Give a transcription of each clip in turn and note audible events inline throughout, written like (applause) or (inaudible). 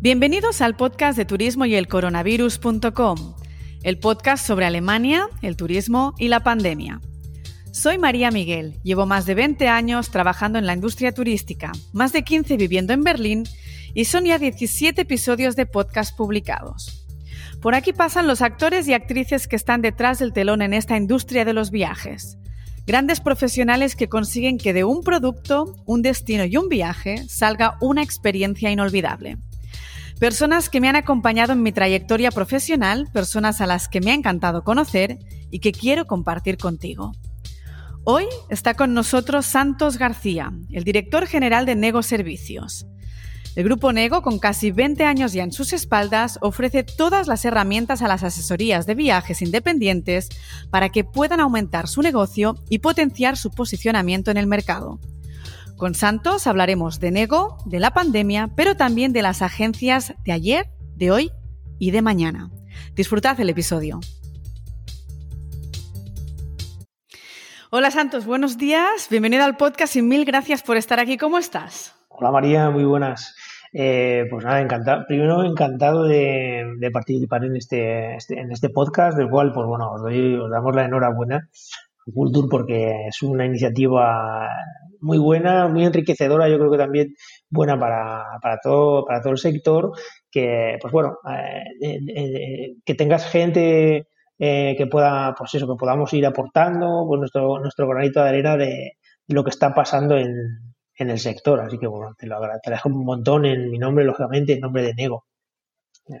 Bienvenidos al podcast de turismo y el coronavirus.com, el podcast sobre Alemania, el turismo y la pandemia. Soy María Miguel, llevo más de 20 años trabajando en la industria turística, más de 15 viviendo en Berlín y son ya 17 episodios de podcast publicados. Por aquí pasan los actores y actrices que están detrás del telón en esta industria de los viajes. Grandes profesionales que consiguen que de un producto, un destino y un viaje salga una experiencia inolvidable. Personas que me han acompañado en mi trayectoria profesional, personas a las que me ha encantado conocer y que quiero compartir contigo. Hoy está con nosotros Santos García, el director general de Nego Servicios. El grupo Nego, con casi 20 años ya en sus espaldas, ofrece todas las herramientas a las asesorías de viajes independientes para que puedan aumentar su negocio y potenciar su posicionamiento en el mercado. Con Santos hablaremos de Nego, de la pandemia, pero también de las agencias de ayer, de hoy y de mañana. Disfrutad el episodio. Hola Santos, buenos días, bienvenido al podcast y mil gracias por estar aquí. ¿Cómo estás? Hola María, muy buenas. Eh, pues nada, encantado. Primero encantado de, participar en este, este, en este podcast, del cual, pues bueno, os, os damos la enhorabuena Culture porque es una iniciativa muy buena, muy enriquecedora, yo creo que también buena para, para todo, para todo el sector, que pues bueno, eh, eh, que tengas gente que pueda, pues eso, que podamos ir aportando pues nuestro, nuestro granito de arena de lo que está pasando en, en el sector. Así que bueno, te lo agradezco un montón en mi nombre, lógicamente, en nombre de Nego.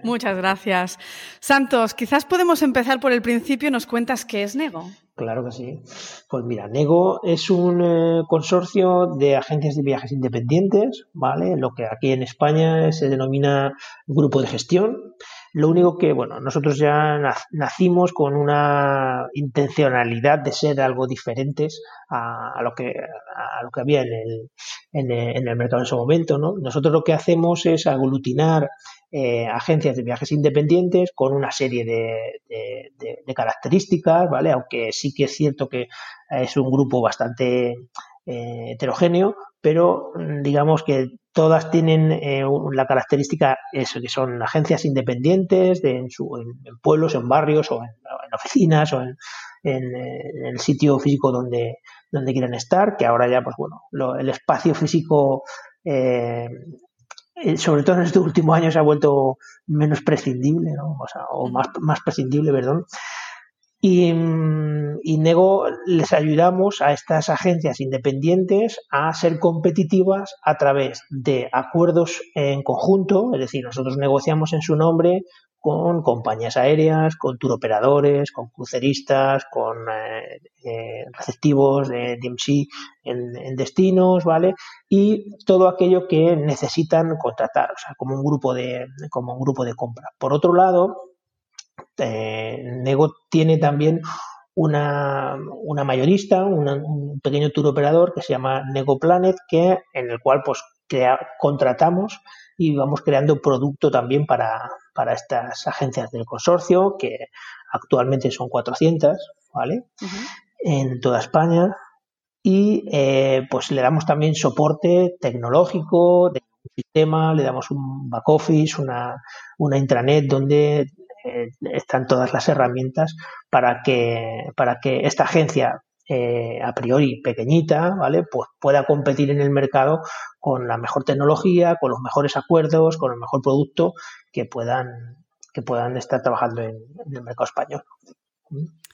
Muchas gracias. Santos, quizás podemos empezar por el principio. ¿Nos cuentas qué es Nego? Claro que sí. Pues mira, Nego es un eh, consorcio de agencias de viajes independientes, ¿vale? Lo que aquí en España se denomina grupo de gestión. Lo único que, bueno, nosotros ya nacimos con una intencionalidad de ser algo diferentes a, lo, que, a lo que había en el, en, el, mercado en ese momento, ¿no? Nosotros lo que hacemos es aglutinar eh, agencias de viajes independientes con una serie de, características, ¿vale? Aunque sí que es cierto que es un grupo bastante eh, heterogéneo, pero mm, digamos que todas tienen eh, la característica eso, que son agencias independientes de, en, su, en, pueblos, en barrios o en, oficinas o en, el sitio físico donde, donde quieren estar, que ahora ya, pues bueno, el espacio físico eh, eh, sobre todo en este último año se ha vuelto menos prescindible, ¿no? o, más, más prescindible, perdón. Y, y, Nego les ayudamos a estas agencias independientes a ser competitivas a través de acuerdos en conjunto, es decir, nosotros negociamos en su nombre con compañías aéreas, con turoperadores, con cruceristas, con eh, eh, receptivos de DMC en, destinos, ¿vale? Y todo aquello que necesitan contratar, o sea, como un grupo de, como un grupo de compra. Por otro lado, eh, Nego tiene también una, una mayorista, un pequeño tour operador que se llama Nego Planet, que, en el cual pues contratamos y vamos creando producto también para, para estas agencias del consorcio, que actualmente son 400, ¿vale? En toda España. Y eh, pues le damos también soporte tecnológico, de sistema, le damos un back office, una, una intranet donde eh, están todas las herramientas para que, para que esta agencia eh, a priori pequeñita, ¿vale? Pues pueda competir en el mercado con la mejor tecnología, con los mejores acuerdos, con el mejor producto que puedan, que puedan estar trabajando en, el mercado español.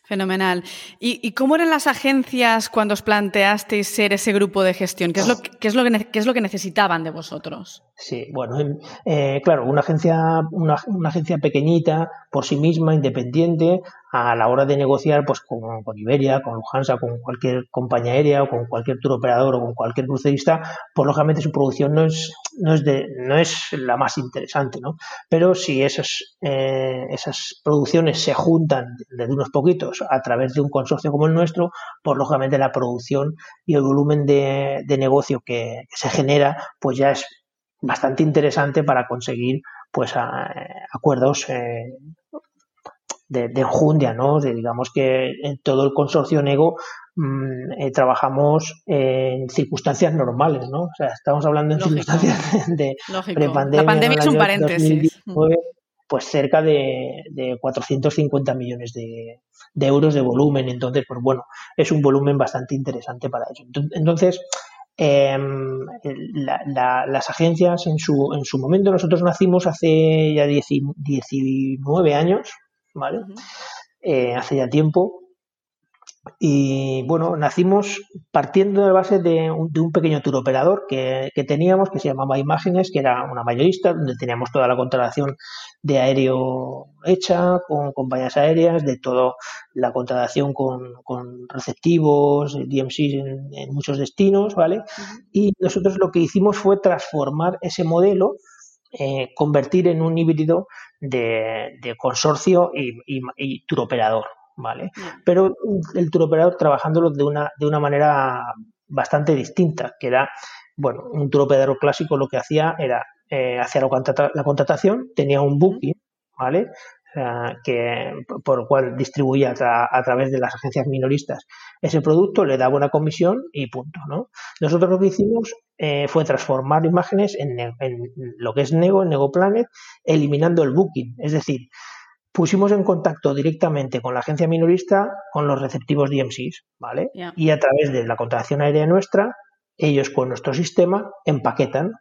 Fenomenal. ¿Y, cómo eran las agencias cuando os planteasteis ser ese grupo de gestión? ¿Qué es lo, qué es lo, que, qué es lo que necesitaban de vosotros? Sí, bueno, eh, claro, una agencia, una, una, agencia pequeñita, por sí misma, independiente, a la hora de negociar pues con, Iberia, con Lufthansa, con cualquier compañía aérea o con cualquier tour operador o con cualquier crucerista, pues lógicamente su producción no es, no es, de, no es la más interesante, ¿no? Pero si esas, eh, esas producciones se juntan de unos poquitos a través de un consorcio como el nuestro, pues lógicamente la producción y el volumen de, de negocio que, se genera, pues ya es bastante interesante para conseguir pues acuerdos eh, de, enjundia, ¿no? De, digamos que en todo el consorcio Nego, eh, trabajamos en circunstancias normales, ¿no? O sea, estamos hablando en circunstancias (laughs) de prepandemia. La pandemia es un paréntesis. pues cerca de, de 450 millones de, de, euros de volumen. Entonces, pues bueno, es un volumen bastante interesante para eso. Entonces, eh, las agencias en su, en su momento, nosotros nacimos hace ya 19 años, ¿vale? Eh, hace ya tiempo. Y bueno, nacimos partiendo de base de un, de un pequeño tour operador que, que, teníamos, que se llamaba Imágenes, que era una mayorista, donde teníamos toda la contratación de aéreo hecha, con compañías aéreas, de toda la contratación con, con receptivos, DMCs en, en, muchos destinos, ¿vale? Y nosotros lo que hicimos fue transformar ese modelo, eh, convertir en un híbrido de, de consorcio y, y, y tour operador, ¿vale? Pero el tour operador trabajándolo de una, de una manera bastante distinta, que era, bueno, un tour operador clásico lo que hacía era, eh, hacía la, contrata la, contratación, tenía un booking, ¿vale? Que, por el cual distribuía a, tra a, través de las agencias minoristas ese producto, le daba una comisión y punto, ¿no? Nosotros lo que hicimos eh, fue transformar imágenes en, en, lo que es Nego, en Nego Planet, eliminando el booking, es decir, pusimos en contacto directamente con la agencia minorista con los receptivos DMCs, ¿vale? Yeah. Y a través de la contratación aérea nuestra, ellos con nuestro sistema empaquetan,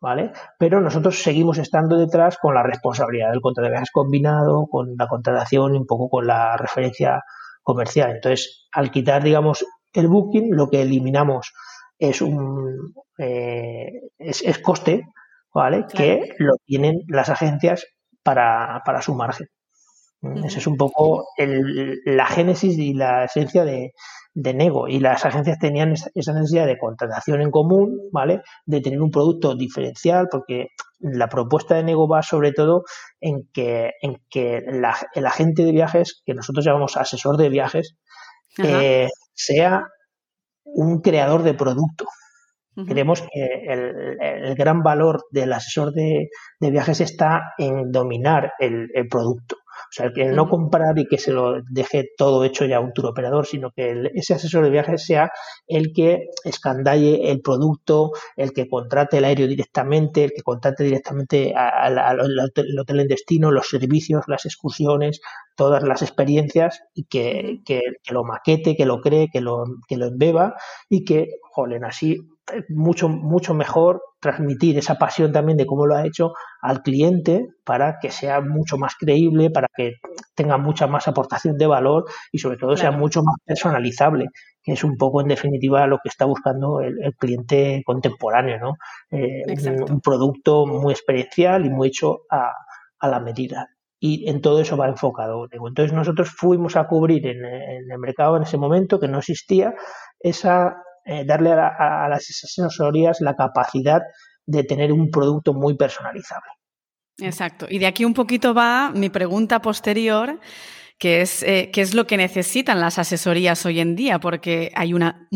¿vale? Pero nosotros seguimos estando detrás con la responsabilidad del de viajes combinado, con la contratación y un poco con la referencia comercial. Entonces, al quitar, digamos, el booking, lo que eliminamos es un eh, es, es, coste, ¿vale? Claro. Que lo tienen las agencias para, para su margen. Esa es un poco el, la génesis y la esencia de, de, Nego. Y las agencias tenían esa necesidad de contratación en común, ¿vale? De tener un producto diferencial, porque la propuesta de Nego va sobre todo en que, en que la, el agente de viajes, que nosotros llamamos asesor de viajes, eh, sea un creador de producto. Uh -huh. Creemos que el, el, gran valor del asesor de, de, viajes está en dominar el, el producto. O sea, el no comprar y que se lo deje todo hecho ya a un tour operador, sino que el, ese asesor de viajes sea el que escandalle el producto, el que contrate el aéreo directamente, el que contrate directamente al hotel en destino, los servicios, las excursiones, todas las experiencias y que, que, que, lo maquete, que lo cree, que lo, que lo embeba y que, jolen, así mucho, mucho mejor transmitir esa pasión también de cómo lo ha hecho al cliente para que sea mucho más creíble, para que tenga mucha más aportación de valor y sobre todo claro. sea mucho más personalizable, que es un poco en definitiva lo que está buscando el, el cliente contemporáneo, ¿no? Eh, un, un, producto muy experiencial y muy hecho a, a la medida y en todo eso va enfocado. Entonces nosotros fuimos a cubrir en, en, el mercado en ese momento que no existía esa eh, darle a, la, a, las asesorías la capacidad de tener un producto muy personalizable. Exacto. Y de aquí un poquito va mi pregunta posterior, que es eh, qué es lo que necesitan las asesorías hoy en día, porque hay una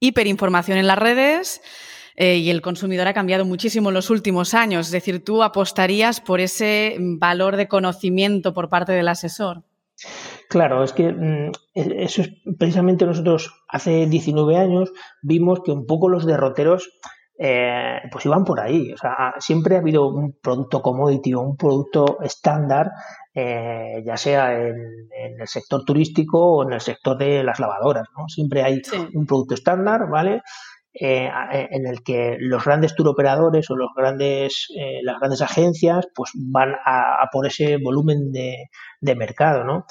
hiperinformación en las redes eh, y el consumidor ha cambiado muchísimo en los últimos años. Es decir, tú apostarías por ese valor de conocimiento por parte del asesor. Claro, es que mm, e-, eso es precisamente nosotros hace 19 años vimos que un poco los derroteros eh, pues iban por ahí. O sea, siempre ha habido un producto commodity o un producto estándar, eh, ya sea en, en, el sector turístico o en el sector de las lavadoras, ¿no? Siempre hay sí. un producto estándar, ¿vale? Eh, en el que los grandes turoperadores o los grandes, las grandes agencias pues van a, a por ese volumen de, de mercado, ¿no?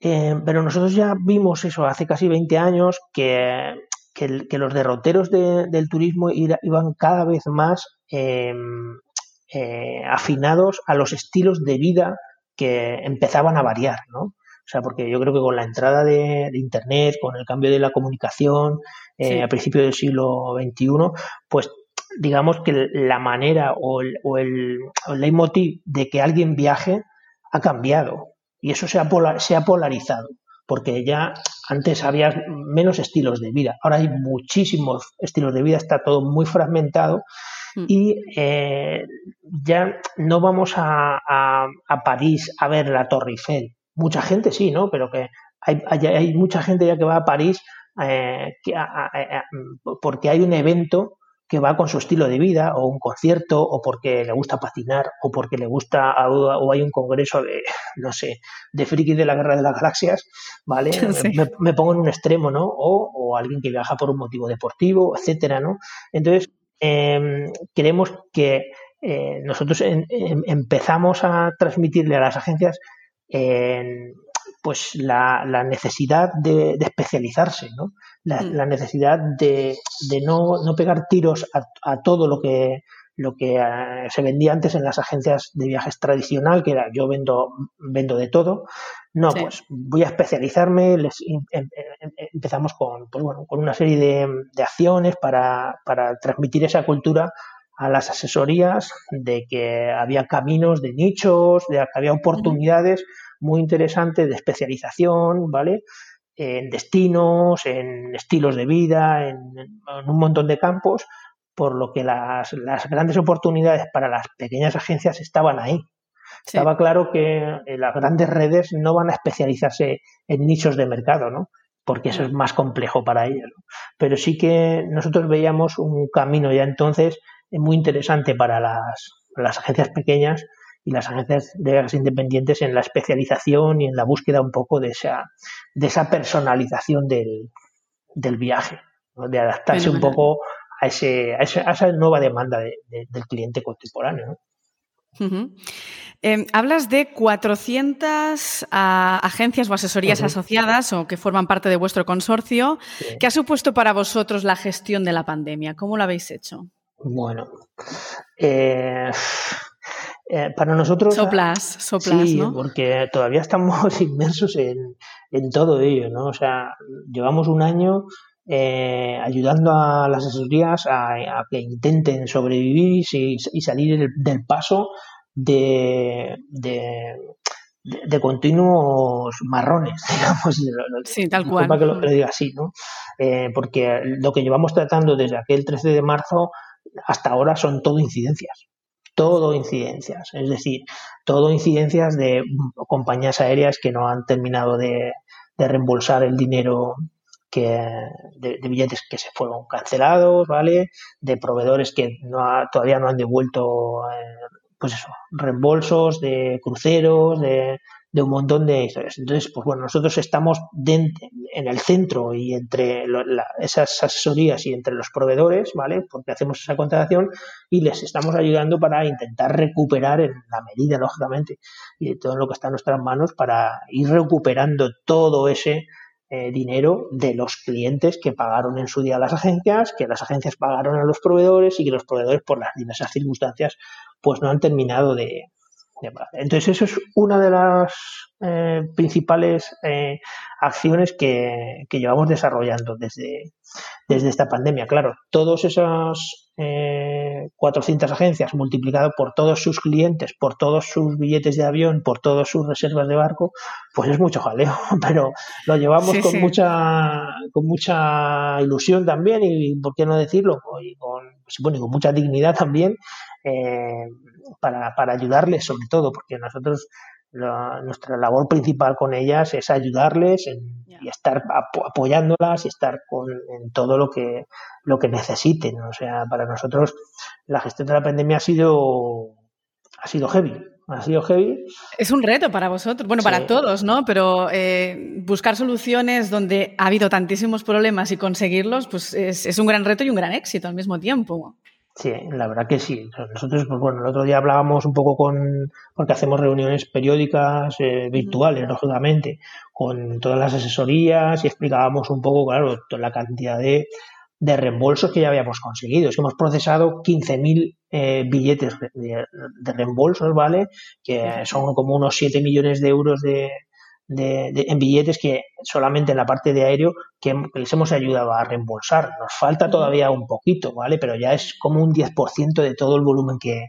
Eh, pero nosotros ya vimos eso hace casi 20 años que, que, que los derroteros de, del turismo iban cada vez más em, eh, afinados a los estilos de vida que empezaban a variar, ¿no? O sea, porque yo creo que con la entrada de, de Internet, con el cambio de la comunicación eh, sí. a principios del siglo XXI, pues digamos que la manera o el, o el, o el leitmotiv de que alguien viaje ha cambiado y eso se ha, polar, se ha polarizado porque ya antes había menos estilos de vida, ahora hay muchísimos estilos de vida, está todo muy fragmentado mm. y eh, ya no vamos a, a, a París a ver la Torre Eiffel, mucha gente sí, ¿no? Pero que hay, hay, hay, mucha gente ya que va a París eh, porque hay un evento que va con su estilo de vida o un concierto o porque le gusta patinar o porque le gusta o hay un congreso de (laughs) no sé de friki de la guerra de las galaxias vale (laughs) me, pongo en un extremo no o, o, alguien que viaja por un motivo deportivo etcétera no entonces eh, queremos que eh, nosotros empezamos a transmitirle a las agencias pues la, necesidad de, especializarse, ¿no? la, mm. necesidad de, no, pegar tiros a, todo lo que lo que eh, se vendía antes en las agencias de viajes tradicional, que era yo vendo, vendo de todo. No, pues voy a especializarme. Les, em, em, em, empezamos con, pues con una serie de, acciones para, para transmitir esa cultura a las asesorías de que había caminos de nichos, de que había oportunidades muy interesantes de especialización, ¿vale? En destinos, en estilos de vida, en, un montón de campos, por lo que las, grandes oportunidades para las pequeñas agencias estaban ahí. Estaba claro que eh, las grandes redes no van a especializarse en nichos de mercado, ¿no? porque eso es más complejo para ellos. Pero sí que nosotros veíamos un camino ya entonces es muy interesante para las, las agencias pequeñas y las agencias de viajes independientes en la especialización y en la búsqueda un poco de esa, de esa personalización del, del viaje, de adaptarse un poco a, ese, a, esa nueva demanda del cliente contemporáneo. Em, hablas de 400 ah, agencias o asesorías asociadas o que forman parte de vuestro consorcio. ¿Qué ha supuesto para vosotros la gestión de la pandemia? ¿Cómo lo habéis hecho? Bueno, eh, eh, para nosotros. Soplas, soplas, sí, porque todavía estamos (laughs) inmersos en, todo ello, ¿no? O sea, llevamos un año eh, ayudando a las asesorías a, que intenten sobrevivir y, salir del, paso de, de, continuos marrones, (laughs) digamos. Sí, tal cual. que lo, diga así, ¿no? porque lo que llevamos tratando desde aquel 13 de marzo hasta ahora son todo incidencias. Todo incidencias. Es decir, todo incidencias de compañías aéreas que no han terminado de, reembolsar el dinero que, de, billetes que se fueron cancelados, ¿vale? De proveedores que no todavía no han devuelto, eh, pues eso, reembolsos de cruceros, de, de un montón de historias. Entonces, pues bueno, nosotros estamos en el centro y entre esas asesorías y entre los proveedores, ¿vale? Porque hacemos esa contratación y les estamos ayudando para intentar recuperar en la medida, lógicamente, y de todo lo que está en nuestras manos para ir recuperando todo ese eh, dinero de los clientes que pagaron en su día las agencias, que las agencias pagaron a los proveedores y que los proveedores por las diversas circunstancias pues no han terminado de, entonces, eso es una de las eh, principales eh, acciones que, llevamos desarrollando desde, desde esta pandemia. Claro, todas esas eh, 400 agencias multiplicado por todos sus clientes, por todos sus billetes de avión, por todas sus reservas de barco, pues es mucho jaleo, (laughs) pero lo llevamos con mucha con mucha ilusión también y, por qué no decirlo, y con, pues, con mucha dignidad también. Eh, para, para ayudarles sobre todo, porque nosotros nuestra labor principal con ellas es ayudarles y estar apoyándolas y estar con, en todo lo que, lo que necesiten. O sea, para nosotros la gestión de la pandemia ha sido, ha sido heavy. Ha sido heavy. Es un reto para vosotros, bueno, para todos, ¿no? Pero eh, buscar soluciones donde ha habido tantísimos problemas y conseguirlos, pues es, es un gran reto y un gran éxito al mismo tiempo. Sí, la verdad que sí. Nosotros, pues bueno, el otro día hablábamos un poco con, porque hacemos reuniones periódicas, eh, virtuales, lógicamente, con todas las asesorías y explicábamos un poco, claro, la cantidad de, de reembolsos que ya habíamos conseguido. Es que hemos procesado 15.000 eh, billetes de, de, reembolsos, ¿vale? Que son como unos 7 millones de euros de, de, en billetes que solamente en la parte de aéreo que, les hemos ayudado a reembolsar. Nos falta todavía un poquito, ¿vale? Pero ya es como un 10% de todo el volumen que,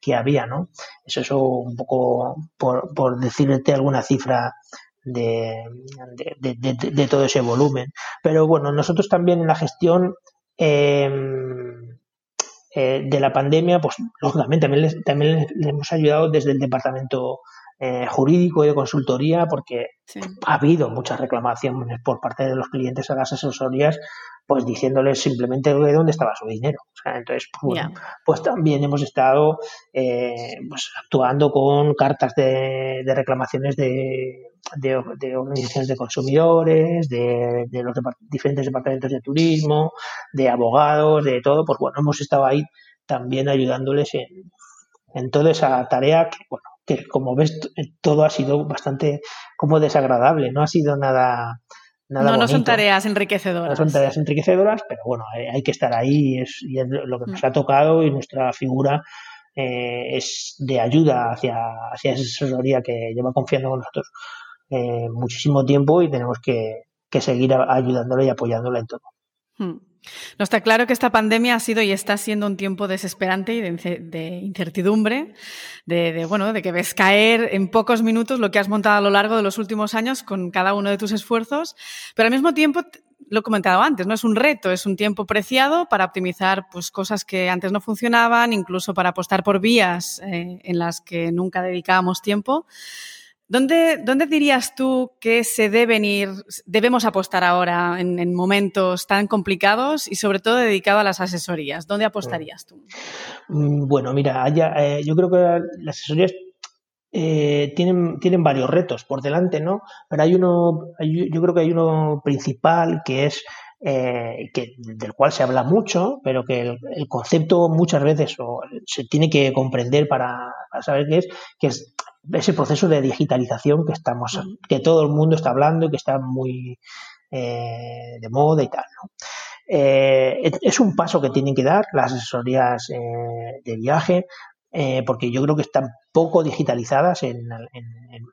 que había, ¿no? Eso es un poco por, por decirte alguna cifra de, de, todo ese volumen. Pero bueno, nosotros también en la gestión eh, de la pandemia, pues lógicamente también les, también les hemos ayudado desde el departamento eh, jurídico y de consultoría, porque ha habido muchas reclamaciones por parte de los clientes a las asesorías, pues diciéndoles simplemente de dónde estaba su dinero. entonces, pues, pues, también hemos estado eh, pues, actuando con cartas de, reclamaciones de, de, organizaciones de consumidores, de, los diferentes departamentos de turismo, de abogados, de todo. Pues bueno, hemos estado ahí también ayudándoles en, en toda esa tarea que, bueno, que como ves todo ha sido bastante como desagradable, no ha sido nada... nada no, no son tareas enriquecedoras. No son tareas enriquecedoras, pero bueno, hay, que estar ahí y es, lo que nos mm. ha tocado y nuestra figura eh, es de ayuda hacia, hacia esa asesoría que lleva confiando con nosotros eh, muchísimo tiempo y tenemos que, seguir ayudándola y apoyándola en todo. Hmm. No está claro que esta pandemia ha sido y está siendo un tiempo desesperante y de, incertidumbre, de, bueno, de que ves caer en pocos minutos lo que has montado a lo largo de los últimos años con cada uno de tus esfuerzos, pero al mismo tiempo lo he comentado antes, no es un reto, es un tiempo preciado para optimizar pues, cosas que antes no funcionaban, incluso para apostar por vías eh, en las que nunca dedicábamos tiempo. ¿Dónde, ¿Dónde, dirías tú que se deben ir, debemos apostar ahora en, momentos tan complicados y sobre todo dedicado a las asesorías? ¿Dónde apostarías tú? Mm, bueno, mira, eh, yo creo que las asesorías eh, tienen, tienen varios retos por delante, ¿no? Pero hay uno, yo creo que hay uno principal que es eh, que, del cual se habla mucho, pero que el, concepto muchas veces se tiene que comprender para, para, saber qué es, que es ese proceso de digitalización que estamos, que todo el mundo está hablando y que está muy eh, de moda y tal. Eh, es un paso que tienen que dar las asesorías eh, de viaje, porque yo creo que están poco digitalizadas en,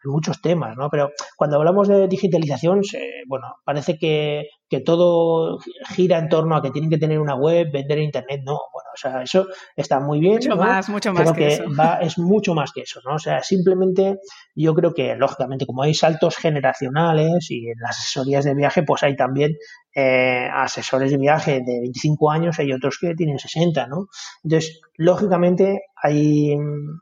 muchos temas, ¿no? Pero cuando hablamos de digitalización, bueno, parece que, todo gira en torno a que tienen que tener una web, vender internet, no, bueno, o sea, eso está muy bien. Mucho más, mucho más que, eso. es mucho más que eso, ¿no? O sea, simplemente yo creo que, lógicamente, como hay saltos generacionales y en las asesorías de viaje, pues hay también eh, asesores de viaje de 25 años, hay otros que tienen 60, ¿no? Entonces, lógicamente, hay,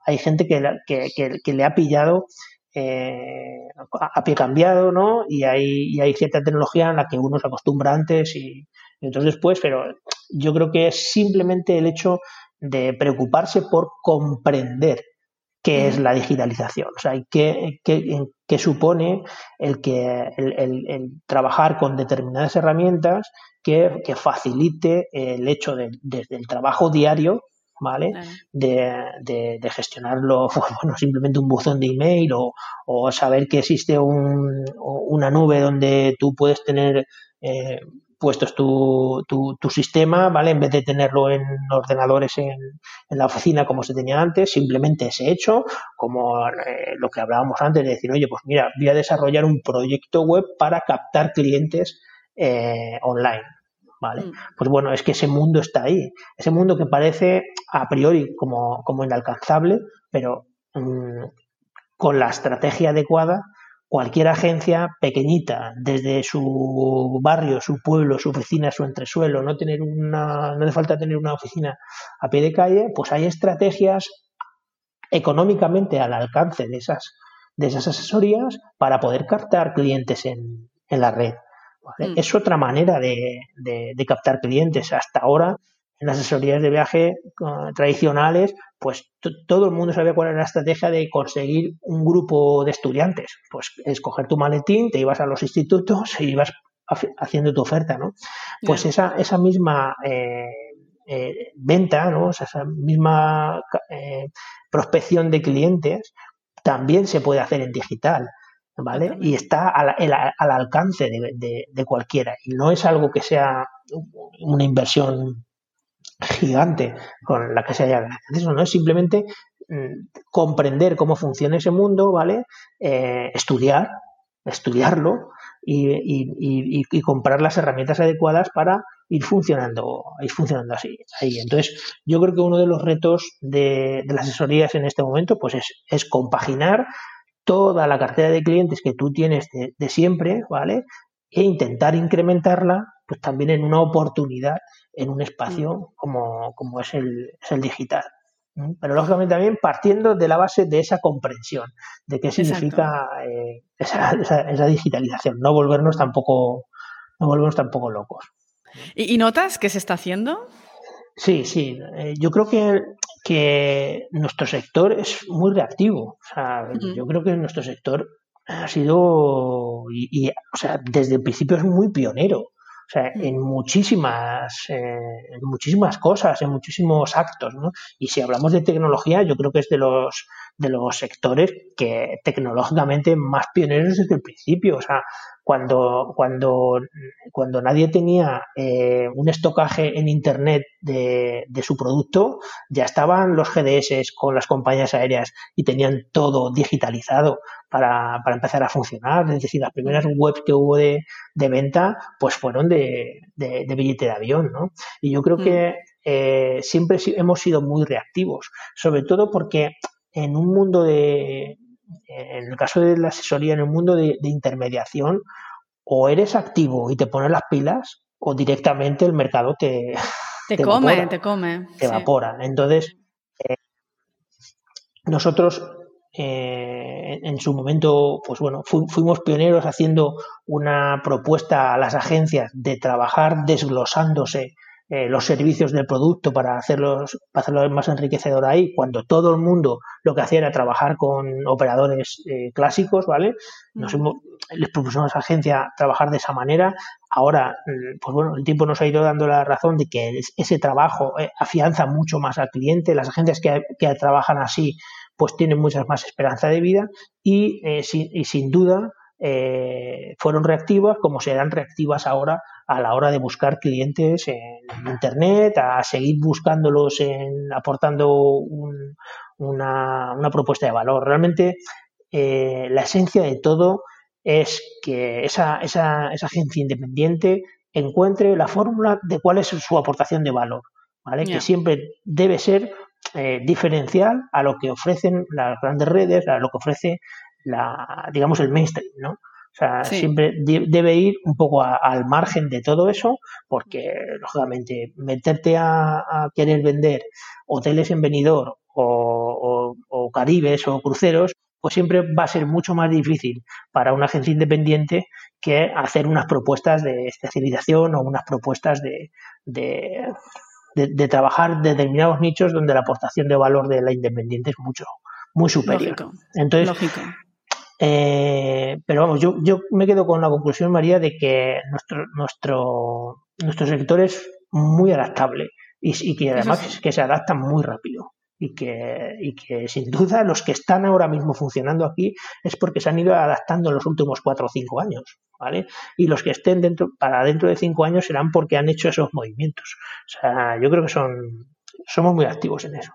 hay gente que que, le ha pillado eh, a pie cambiado, ¿no? Y hay, hay cierta tecnología en la que uno se acostumbra antes y, entonces después, pero yo creo que es simplemente el hecho de preocuparse por comprender qué es la digitalización, o sea, qué, qué, supone el, que, el, trabajar con determinadas herramientas que, facilite el hecho de, desde el trabajo diario ¿vale? De, de, gestionarlo, (laughs) bueno, simplemente un buzón de email o, o saber que existe un, una nube donde tú puedes tener eh, puestos tu, tu, tu, sistema, ¿vale? En vez de tenerlo en ordenadores en, en, la oficina como se tenía antes, simplemente ese hecho, como eh, lo que hablábamos antes de decir, oye, pues mira, voy a desarrollar un proyecto web para captar clientes eh, online. ¿Vale? Mm. Pues bueno, es que ese mundo está ahí, ese mundo que parece a priori como, como inalcanzable, pero mm, con la estrategia adecuada, cualquier agencia pequeñita, desde su barrio, su pueblo, su oficina, su entresuelo, no tener una, no hace falta tener una oficina a pie de calle, pues hay estrategias económicamente al alcance de esas, de esas asesorías para poder captar clientes en, en la red. Mm. Es otra manera de, captar clientes. Hasta ahora, en las asesorías de viaje tradicionales, pues todo el mundo sabía cuál era la estrategia de conseguir un grupo de estudiantes. Pues escoger tu maletín, te ibas a los institutos y ibas haciendo tu oferta, ¿no? Pues esa, esa misma eh, eh, venta, ¿no? esa misma eh, prospección de clientes también se puede hacer en digital. ¿Vale? Y está al, al alcance de, de, cualquiera. Y no es algo que sea una inversión gigante con la que se haya eso no es simplemente mm, comprender cómo funciona ese mundo, ¿vale? Eh, estudiar, estudiarlo y, y, y, comprar las herramientas adecuadas para ir funcionando, ir funcionando así. Ahí. Entonces, yo creo que uno de los retos de, de las asesorías en este momento, pues es, es compaginar toda la cartera de clientes que tú tienes de, siempre, ¿vale? E intentar incrementarla, pues también en una oportunidad en un espacio mm. como, como es, el, es el digital. Pero lógicamente también partiendo de la base de esa comprensión, de qué significa eh, esa, esa, digitalización, no volvernos tampoco, no volvernos tampoco locos. ¿Y, notas qué se está haciendo? Sí, sí. Eh, yo creo que, que nuestro sector es muy reactivo. O sea, Yo creo que nuestro sector ha sido, y, o sea, desde el principio es muy pionero. O sea, en muchísimas, eh, en muchísimas cosas, en muchísimos actos, ¿no? Y si hablamos de tecnología, yo creo que es de los, de los sectores que tecnológicamente más pioneros desde el principio. O sea, cuando, cuando, cuando nadie tenía eh, un estocaje en Internet de, de, su producto, ya estaban los GDS con las compañías aéreas y tenían todo digitalizado para, para empezar a funcionar. Es decir, las primeras webs que hubo de, de venta pues fueron de, de, billete de avión. ¿no? Y yo creo que mm. eh, siempre hemos sido muy reactivos, sobre todo porque en un mundo de, en el caso de la asesoría, en un mundo de, intermediación, o eres activo y te pones las pilas, o directamente el mercado te, (laughs) te, come, te come. Te evapora. Entonces, eh, nosotros eh, en su momento, pues bueno, fuimos pioneros haciendo una propuesta a las agencias de trabajar desglosándose eh, los servicios del producto para hacerlos, para hacerlo más enriquecedor ahí, cuando todo el mundo lo que hacía era trabajar con operadores eh, clásicos, ¿vale? Nos mm. les propusimos a la agencia trabajar de esa manera. Ahora, mm, pues bueno, el tiempo nos ha ido dando la razón de que ese trabajo eh, afianza mucho más al cliente. Las agencias que, que, trabajan así, pues tienen muchas más esperanza de vida y, sin, y sin duda fueron reactivas como serán reactivas ahora a la hora de buscar clientes en Internet, a seguir buscándolos, en, aportando una, propuesta de valor. Realmente eh, la esencia de todo es que esa, esa, agencia independiente encuentre la fórmula de cuál es su aportación de valor, ¿vale? Que siempre debe ser eh, diferencial a lo que ofrecen las grandes redes, a lo que ofrece la, digamos, el mainstream, ¿no? O sea, siempre debe ir un poco al margen de todo eso, porque lógicamente meterte a, querer vender hoteles en venidor o, caribes o cruceros, pues siempre va a ser mucho más difícil para una agencia independiente que hacer unas propuestas de especialización o unas propuestas de, de, trabajar determinados nichos donde la aportación de valor de la independiente es mucho, muy superior. Entonces, Lógico. Eh, pero vamos, yo, yo me quedo con la conclusión, María, de que nuestro, nuestro, nuestro sector es muy adaptable y, que además que se adapta muy rápido. Y que, y que sin duda los que están ahora mismo funcionando aquí es porque se han ido adaptando en los últimos cuatro o cinco años, ¿vale? Y los que estén dentro, para dentro de cinco años serán porque han hecho esos movimientos. O sea, yo creo que son, somos muy activos en eso.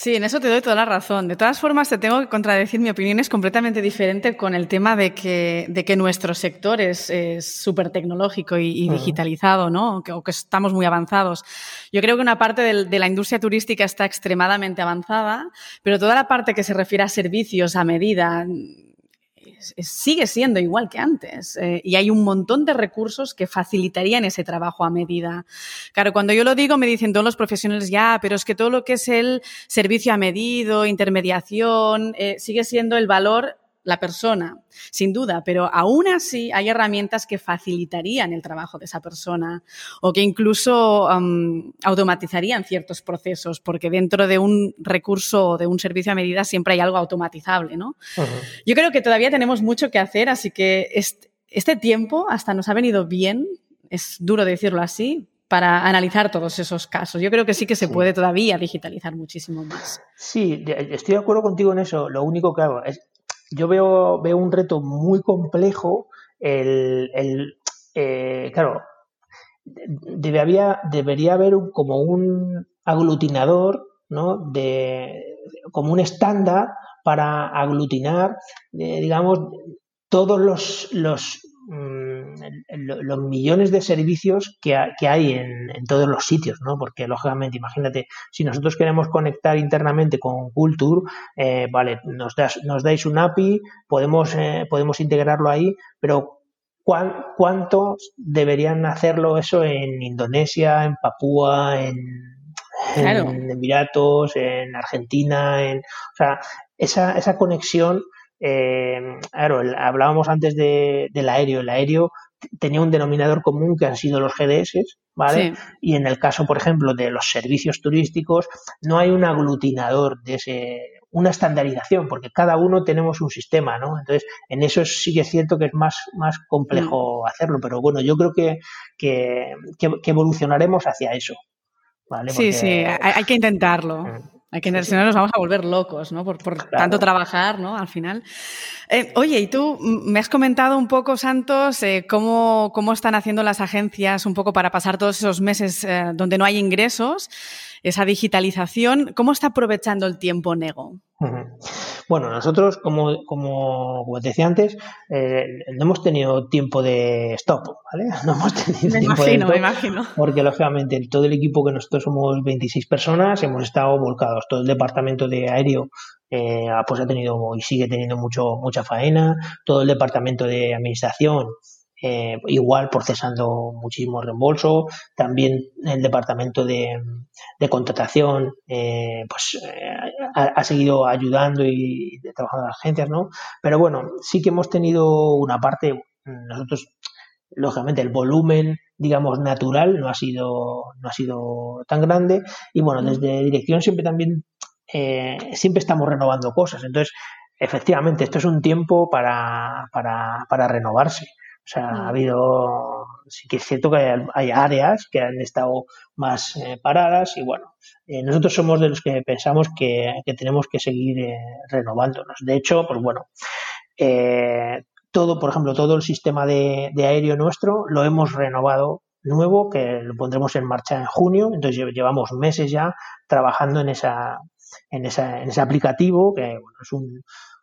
Sí, en eso te doy toda la razón. De todas formas, te tengo que contradecir, mi opinión es completamente diferente con el tema de que, de que nuestro sector es súper tecnológico y, digitalizado, ¿no? O que, estamos muy avanzados. Yo creo que una parte de la industria turística está extremadamente avanzada, pero toda la parte que se refiere a servicios a medida, sigue siendo igual que antes eh, y hay un montón de recursos que facilitarían ese trabajo a medida. Claro, cuando yo lo digo me dicen todos los profesionales ya, pero es que todo lo que es el servicio a medido, intermediación, eh, sigue siendo el valor la persona, sin duda, pero aún así hay herramientas que facilitarían el trabajo de esa persona o que incluso automatizarían ciertos procesos, porque dentro de un recurso o de un servicio a medida siempre hay algo automatizable, ¿no? Yo creo que todavía tenemos mucho que hacer, así que este, este tiempo hasta nos ha venido bien, es duro decirlo así, para analizar todos esos casos. Yo creo que sí que se puede todavía digitalizar muchísimo más. Sí, estoy de acuerdo contigo en eso. Lo único que hago es yo veo, veo un reto muy complejo el, el eh, claro, debe había, debería haber como un aglutinador, ¿no? De, como un estándar para aglutinar, eh, digamos, todos los, los millones de servicios que, hay en, todos los sitios, ¿no? Porque lógicamente, imagínate, si nosotros queremos conectar internamente con Culture, eh, vale, nos, das, nos dais un API, podemos, eh, podemos integrarlo ahí, pero ¿cuántos deberían hacerlo eso en Indonesia, en Papúa, en, Emiratos, en Argentina? En, o sea, esa, esa conexión, eh, claro, hablábamos antes del aéreo. El aéreo tenía un denominador común que han sido los GDS, ¿vale? Y en el caso, por ejemplo, de los servicios turísticos, no hay un aglutinador de ese, una estandarización, porque cada uno tenemos un sistema, ¿no? Entonces, en eso sí que es cierto que es más, más complejo mm. hacerlo, pero bueno, yo creo que, que, evolucionaremos hacia eso. ¿vale? Sí, sí, hay, que intentarlo. Que, si no nos vamos a volver locos, ¿no? Por, tanto trabajar, ¿no? Al final. Eh, oye, y tú me has comentado un poco, Santos, eh, cómo, cómo, están haciendo las agencias un poco para pasar todos esos meses eh, donde no hay ingresos, esa digitalización. ¿Cómo está aprovechando el tiempo Nego? Bueno, nosotros, como, como, te decía antes, eh, no hemos tenido tiempo de stop, ¿vale? (laughs) No hemos tenido me tiempo imagino, de me imagino. Porque, lógicamente, todo el equipo que nosotros somos 26 personas, hemos estado volcados. Todo el departamento de aéreo eh, pues ha tenido y sigue teniendo mucho mucha faena. Todo el departamento de administración eh, igual procesando muchísimo reembolso. También el departamento de, contratación eh, pues eh, ha, seguido ayudando y, trabajando en las agencias, ¿no? Pero bueno, sí que hemos tenido una parte, nosotros, lógicamente, el volumen digamos natural no ha sido no ha sido tan grande y bueno desde dirección siempre también siempre estamos renovando cosas entonces efectivamente esto es un tiempo para, para, para renovarse o sea, ha mm. habido, sí que es cierto que hay, áreas que han estado más eh, paradas y bueno, eh, nosotros somos de los que pensamos que, tenemos que seguir eh, renovándonos. De hecho, pues bueno, todo, por ejemplo, todo el sistema de, aéreo nuestro lo hemos renovado nuevo, que lo pondremos en marcha en junio, entonces llevamos meses ya trabajando en esa, en, esa, en ese aplicativo, que bueno, es un,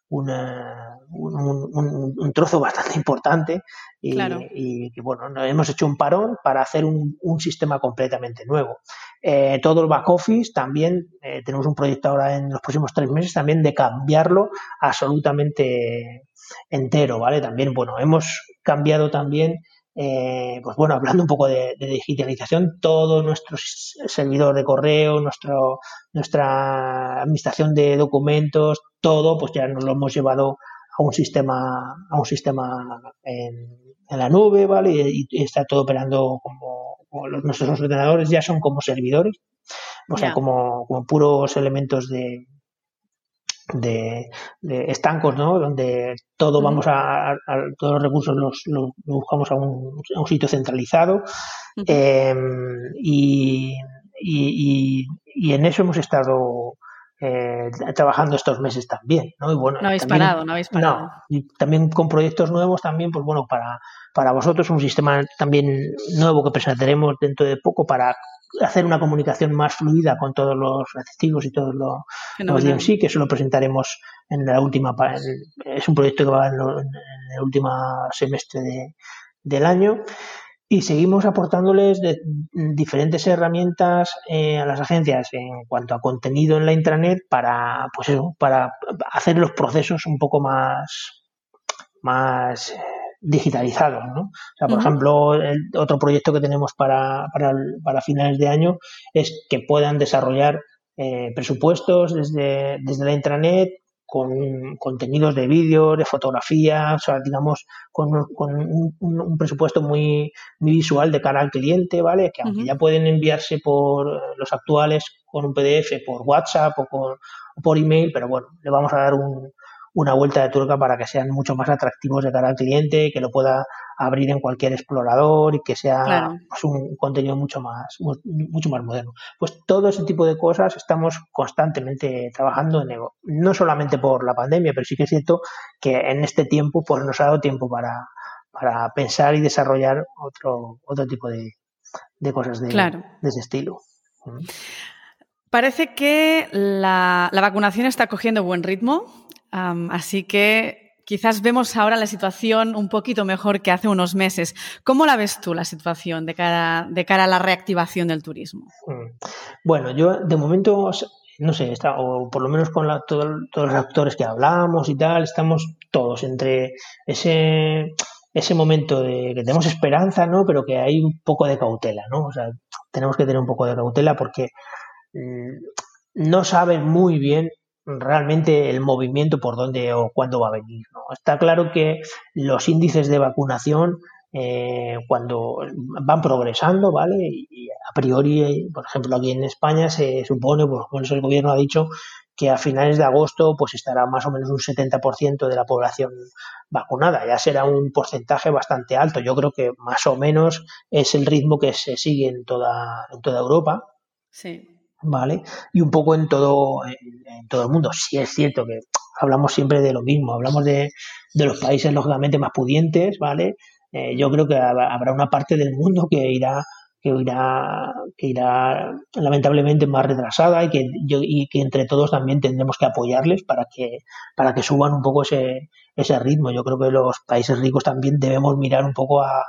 una, un, un, trozo bastante importante y, que bueno, hemos hecho un parón para hacer un, sistema completamente nuevo. Eh, todo el back office también, eh, tenemos un proyecto ahora en los próximos tres meses también de cambiarlo absolutamente entero, ¿vale? También, bueno, hemos cambiado también eh, pues bueno, hablando un poco de, digitalización, todo nuestro servidor de correo, nuestro, nuestra administración de documentos, todo, pues ya nos lo hemos llevado a un sistema, a un sistema en, la nube, ¿vale? Y, está todo operando como, nuestros ordenadores ya son como servidores, o sea, como, como puros elementos de, de, estancos, ¿no? Donde todo vamos a, todos los recursos los, buscamos a un, sitio centralizado. Em, y, y, y, en eso hemos estado eh, trabajando estos meses también, ¿no? Y bueno, no habéis parado, no habéis parado. y también con proyectos nuevos también, pues bueno, para, para vosotros un sistema también nuevo que presentaremos dentro de poco para hacer una comunicación más fluida con todos los receptivos y todos los, los sí que eso lo presentaremos en la última es un proyecto que va en, el último semestre del año y seguimos aportándoles de, diferentes herramientas eh, a las agencias en cuanto a contenido en la intranet para pues para hacer los procesos un poco más más digitalizados, ¿no? O sea, por ejemplo, el otro proyecto que tenemos para, para, para, finales de año es que puedan desarrollar eh, presupuestos desde, desde la intranet con contenidos de vídeo, de fotografía, o sea, digamos, con, con un, presupuesto muy, muy visual de cara al cliente, ¿vale? Que aunque ya pueden enviarse por los actuales con un PDF, por WhatsApp o, con, o por email, pero bueno, le vamos a dar un, una vuelta de tuerca para que sean mucho más atractivos de cara al cliente, que lo pueda abrir en cualquier explorador y que sea pues, un contenido mucho más, mucho más moderno. Pues todo ese tipo de cosas estamos constantemente trabajando en Ego. No solamente por la pandemia, pero sí que es cierto que en este tiempo pues nos ha dado tiempo para, para pensar y desarrollar otro, otro tipo de, cosas de, de ese estilo. Parece que la, la, vacunación está cogiendo buen ritmo así que quizás vemos ahora la situación un poquito mejor que hace unos meses. ¿Cómo la ves tú la situación de cara, de cara a la reactivación del turismo? Mm. Bueno, yo de momento no sé, está, o por lo menos con todos los actores que hablamos y tal, estamos todos entre ese ese momento de que tenemos esperanza, ¿no? Pero que hay un poco de cautela, ¿no? O sea, tenemos que tener un poco de cautela porque mm, no saben muy bien realmente el movimiento por dónde o cuándo va a venir. ¿no? Está claro que los índices de vacunación eh, cuando van progresando, ¿vale? Y a priori, por ejemplo, aquí en España se supone, por lo menos el gobierno ha dicho que a finales de agosto pues estará más o menos un 70% de la población vacunada. Ya será un porcentaje bastante alto. Yo creo que más o menos es el ritmo que se sigue en toda, en toda Europa. Sí. ¿Vale? Y un poco en todo, en, todo el mundo. Sí es cierto que hablamos siempre de lo mismo. Hablamos de, de los países, lógicamente, más pudientes, ¿vale? Eh, yo creo que habrá una parte del mundo que irá que irá, que irá lamentablemente más retrasada y que, yo, y que entre todos también tendremos que apoyarles para que, para que suban un poco ese, ese ritmo. Yo creo que los países ricos también debemos mirar un poco a,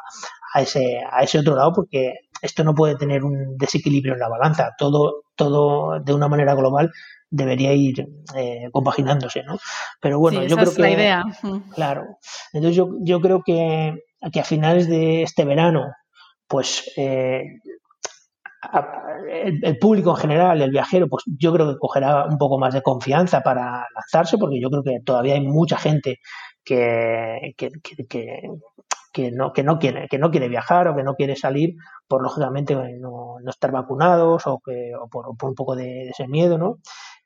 a, ese, a ese otro lado porque esto no puede tener un desequilibrio en la balanza. Todo, todo de una manera global debería ir eh, compaginándose, ¿no? Pero bueno, yo creo es que la idea. Claro. Entonces yo, yo creo que, que a finales de este verano pues eh, el, público en general, el viajero, pues yo creo que cogerá un poco más de confianza para lanzarse, porque yo creo que todavía hay mucha gente que, que, que, no, que, no, quiere, que no quiere viajar o que no quiere salir por lógicamente no, no estar vacunados o, que, o por, un poco de, ese miedo, ¿no?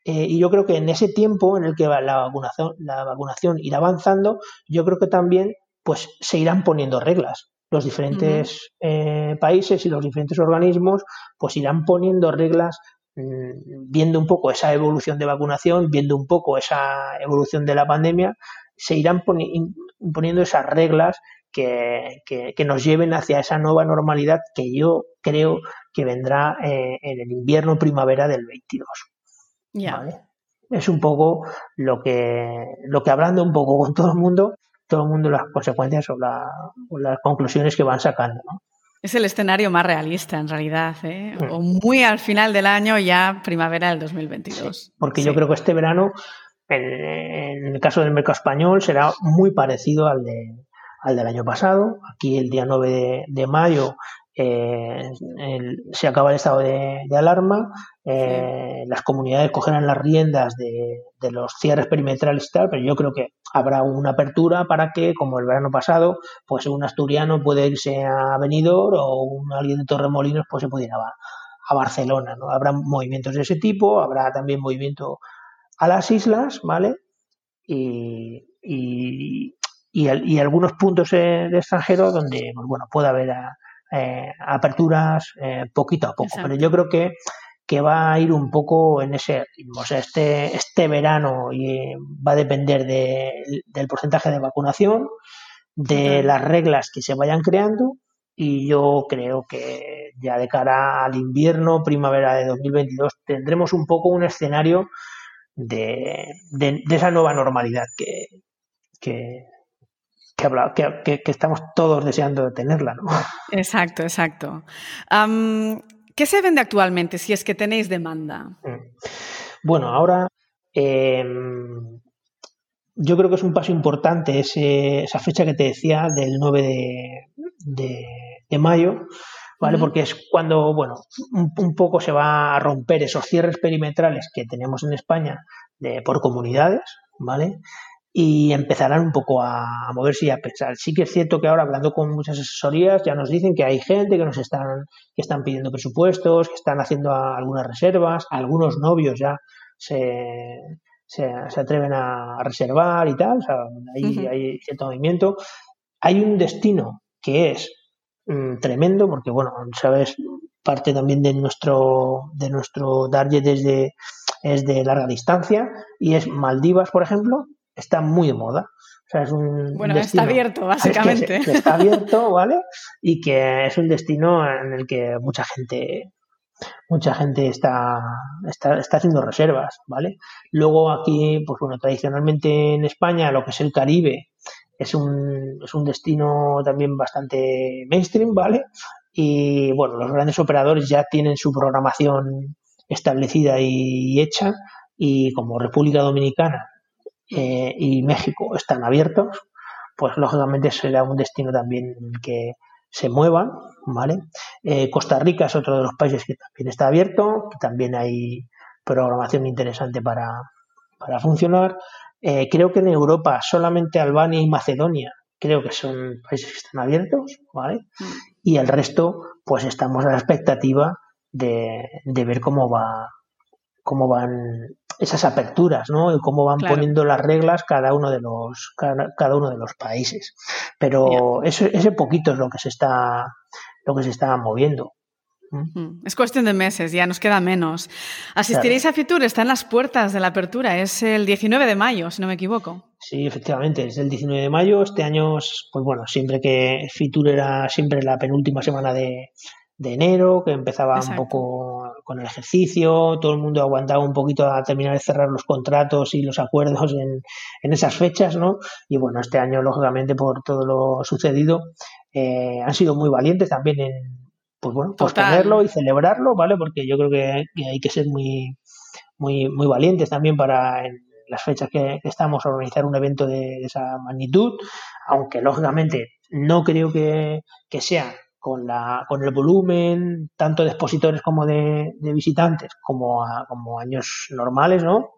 Eh, y yo creo que en ese tiempo en el que la vacunación, la vacunación irá avanzando, yo creo que también pues se irán poniendo reglas los diferentes eh, países y los diferentes organismos pues irán poniendo reglas mm, viendo un poco esa evolución de vacunación, viendo un poco esa evolución de la pandemia, se irán poniendo esas reglas que, que, nos lleven hacia esa nueva normalidad que yo creo que vendrá eh, en el invierno primavera del 22. Ya. Es un poco lo que, lo que hablando un poco con (laughs) todo el mundo, todo el mundo las consecuencias o, las conclusiones que van sacando. Es el escenario más realista, en realidad, ¿eh? Mm. o muy al final del año, ya primavera del 2022. porque yo creo que este verano, en, el caso del mercado español, será muy parecido al, de, al del año pasado. Aquí el día 9 de mayo eh, se acaba el estado de, alarma, eh, las comunidades cogerán las riendas de, los cierres perimetrales y tal, pero yo creo que habrá una apertura para que, como el verano pasado, pues un asturiano puede irse a Benidorm o un alguien de Torremolinos pues se puede ir a, a Barcelona, ¿no? Habrá movimientos de ese tipo, habrá también movimiento a las islas, ¿vale? Y, y, y, algunos puntos de, extranjero donde, pues bueno, puede haber a, eh, aperturas eh, poquito a poco. Pero yo creo que, que va a ir un poco en ese ritmo. O sea, este, este verano y va a depender del porcentaje de vacunación, de las reglas que se vayan creando y yo creo que ya de cara al invierno, primavera de 2022, tendremos un poco un escenario de, de, esa nueva normalidad que, que, que, estamos todos deseando tenerla, ¿no? Exacto, exacto. ¿Qué se vende actualmente si es que tenéis demanda? Mm. Bueno, ahora em, yo creo que es un paso importante esa fecha que te decía del 9 de, mayo, ¿vale? Porque es cuando, bueno, un, poco se va a romper esos cierres perimetrales que tenemos en España de, por comunidades, ¿vale? Y empezarán un poco a, moverse y a pensar. Sí que es cierto que ahora hablando con muchas asesorías ya nos dicen que hay gente que nos están que están pidiendo presupuestos, que están haciendo algunas reservas, algunos novios ya se, se, atreven a reservar y tal, o sea, hay, cierto movimiento. Hay un destino que es mm, tremendo porque bueno, sabes, parte también de nuestro de nuestro target desde es de larga distancia y es Maldivas, por ejemplo, está muy de moda. O sea, es un bueno, está abierto, básicamente. está abierto, ¿vale? Y que es un destino en el que mucha gente mucha gente está, está, está, haciendo reservas, ¿vale? Luego aquí, pues bueno, tradicionalmente en España lo que es el Caribe es un, es un destino también bastante mainstream, ¿vale? Y bueno, los grandes operadores ya tienen su programación establecida y hecha y como República Dominicana eh, y México están abiertos, pues lógicamente será un destino también que se muevan, ¿vale? Eh, Costa Rica es otro de los países que también está abierto, que también hay programación interesante para, para funcionar. Eh, creo que en Europa solamente Albania y Macedonia creo que son países que están abiertos, ¿vale? Mm. Y el resto, pues estamos a la expectativa de, de ver cómo va, cómo van esas aperturas, ¿no? Y cómo van poniendo las reglas cada uno de los cada, uno de los países. Pero ese poquito es lo que se está lo que se está moviendo. Mm. Es cuestión de meses, ya nos queda menos. Asistiréis a Fitur, está en las puertas de la apertura, es el 19 de mayo, si no me equivoco. Sí, efectivamente, es el 19 de mayo. Este año, pues bueno, siempre que Fitur era siempre la penúltima semana de, de enero, que empezaba un poco con el ejercicio, todo el mundo aguantaba un poquito a terminar de cerrar los contratos y los acuerdos en, en esas fechas, ¿no? Y bueno, este año, lógicamente, por todo lo sucedido, eh, han sido muy valientes también en, pues bueno, tenerlo y celebrarlo, ¿vale? Porque yo creo que, hay que ser muy, muy, muy valientes también para en las fechas que, estamos a organizar un evento de, esa magnitud, aunque lógicamente no creo que, que sea con, la, con el volumen tanto de expositores como de, visitantes como, como años normales, ¿no?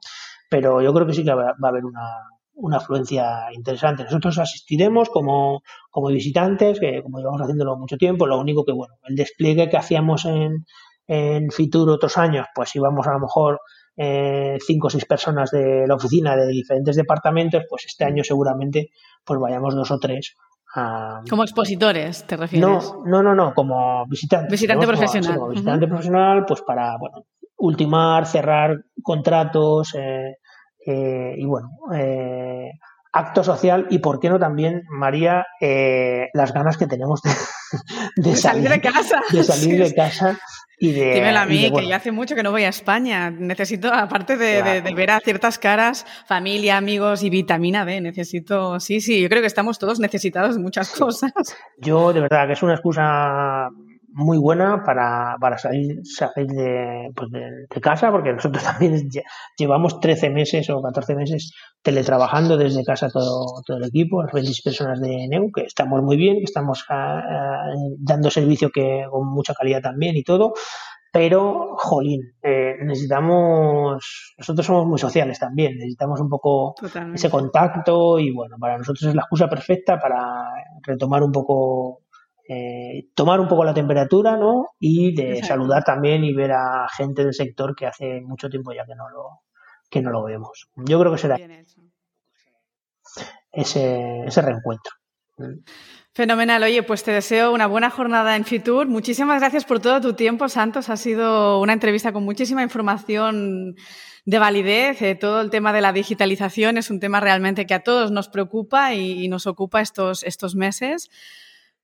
Pero yo creo que sí que va, a haber una, una afluencia interesante. Nosotros asistiremos como, como visitantes, que como llevamos haciéndolo mucho tiempo, lo único que, bueno, el despliegue que hacíamos en, en Fitur otros años, pues íbamos a lo mejor eh, cinco o seis personas de la oficina de diferentes departamentos, pues este año seguramente pues vayamos dos o tres como expositores, ¿te refieres? No, no, no, no como visitante. Visitante profesional. Como, visitante profesional, pues para, bueno, ultimar, cerrar contratos eh, eh, y, bueno, eh, acto social y, ¿por qué no también, María, las ganas que tenemos de, salir, de casa? De salir de casa Dímelo a mí, que yo hace mucho que no voy a España. Necesito, aparte de, ver a ciertas caras, familia, amigos y vitamina B, necesito. Sí, sí, yo creo que estamos todos necesitados de muchas cosas. Yo, de verdad, que es una excusa muy buena para, para salir, salir pues de, casa, porque nosotros (laughs) también llevamos 13 meses o 14 meses teletrabajando desde casa todo, todo el equipo, las 20 personas de NEU, que estamos muy bien, que estamos ah, ah, dando servicio que con mucha calidad también y todo, pero, jolín, eh, necesitamos, nosotros somos muy sociales también, necesitamos un poco ese contacto y bueno, para nosotros es la excusa perfecta para retomar un poco eh, tomar un poco la temperatura, ¿no? Y de saludar también y ver a gente del sector que hace mucho tiempo ya que no lo, que no lo vemos. Yo creo que será ese, ese reencuentro. Fenomenal. Oye, pues te deseo una buena jornada en Fitur. Muchísimas gracias por todo tu tiempo, Santos. Ha sido una entrevista con muchísima información de validez. Eh, todo el tema de la digitalización es un tema realmente que a todos nos preocupa y, y nos ocupa estos, estos meses.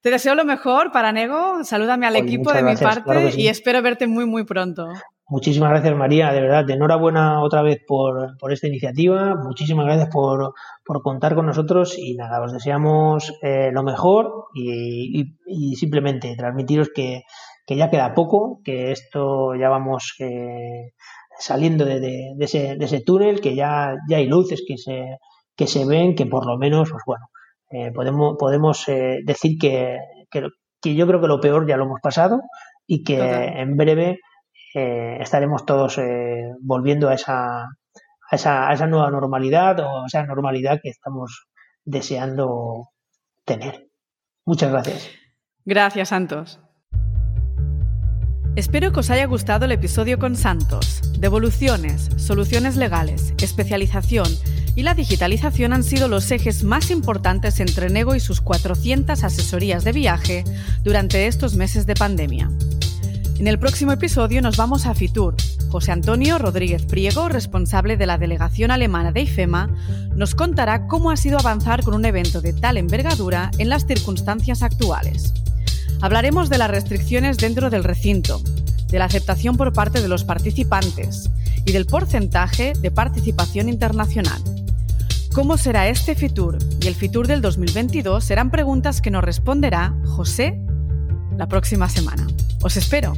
Te deseo lo mejor para Nego. Salúdame al equipo de mi parte y espero verte muy, muy pronto. Muchísimas gracias, María. De verdad, enhorabuena otra vez por, esta iniciativa. Muchísimas gracias por, contar con nosotros y nada, os deseamos eh, lo mejor y, simplemente transmitiros que, ya queda poco, que esto ya vamos eh, saliendo de, ese, túnel, que ya, ya hay luces que se, que se ven, que por lo menos, pues bueno, eh, podemos, podemos eh, decir que, que, yo creo que lo peor ya lo hemos pasado y que en breve eh, estaremos todos volviendo a esa, a, esa, a esa nueva normalidad o a esa normalidad que estamos deseando tener. Muchas gracias. Gracias, Santos. Espero que os haya gustado el episodio con Santos. Devoluciones, soluciones legales, especialización y la digitalización han sido los ejes más importantes entre Nego y sus 400 asesorías de viaje durante estos meses de pandemia. En el próximo episodio nos vamos a Fitur. José Antonio Rodríguez Priego, responsable de la delegación alemana de IFEMA, nos contará cómo ha sido avanzar con un evento de tal envergadura en las circunstancias actuales. Hablaremos de las restricciones dentro del recinto, de la aceptación por parte de los participantes y del porcentaje de participación internacional. ¿Cómo será este Fitur y el Fitur del 2022? Serán preguntas que nos responderá José la próxima semana. Os espero.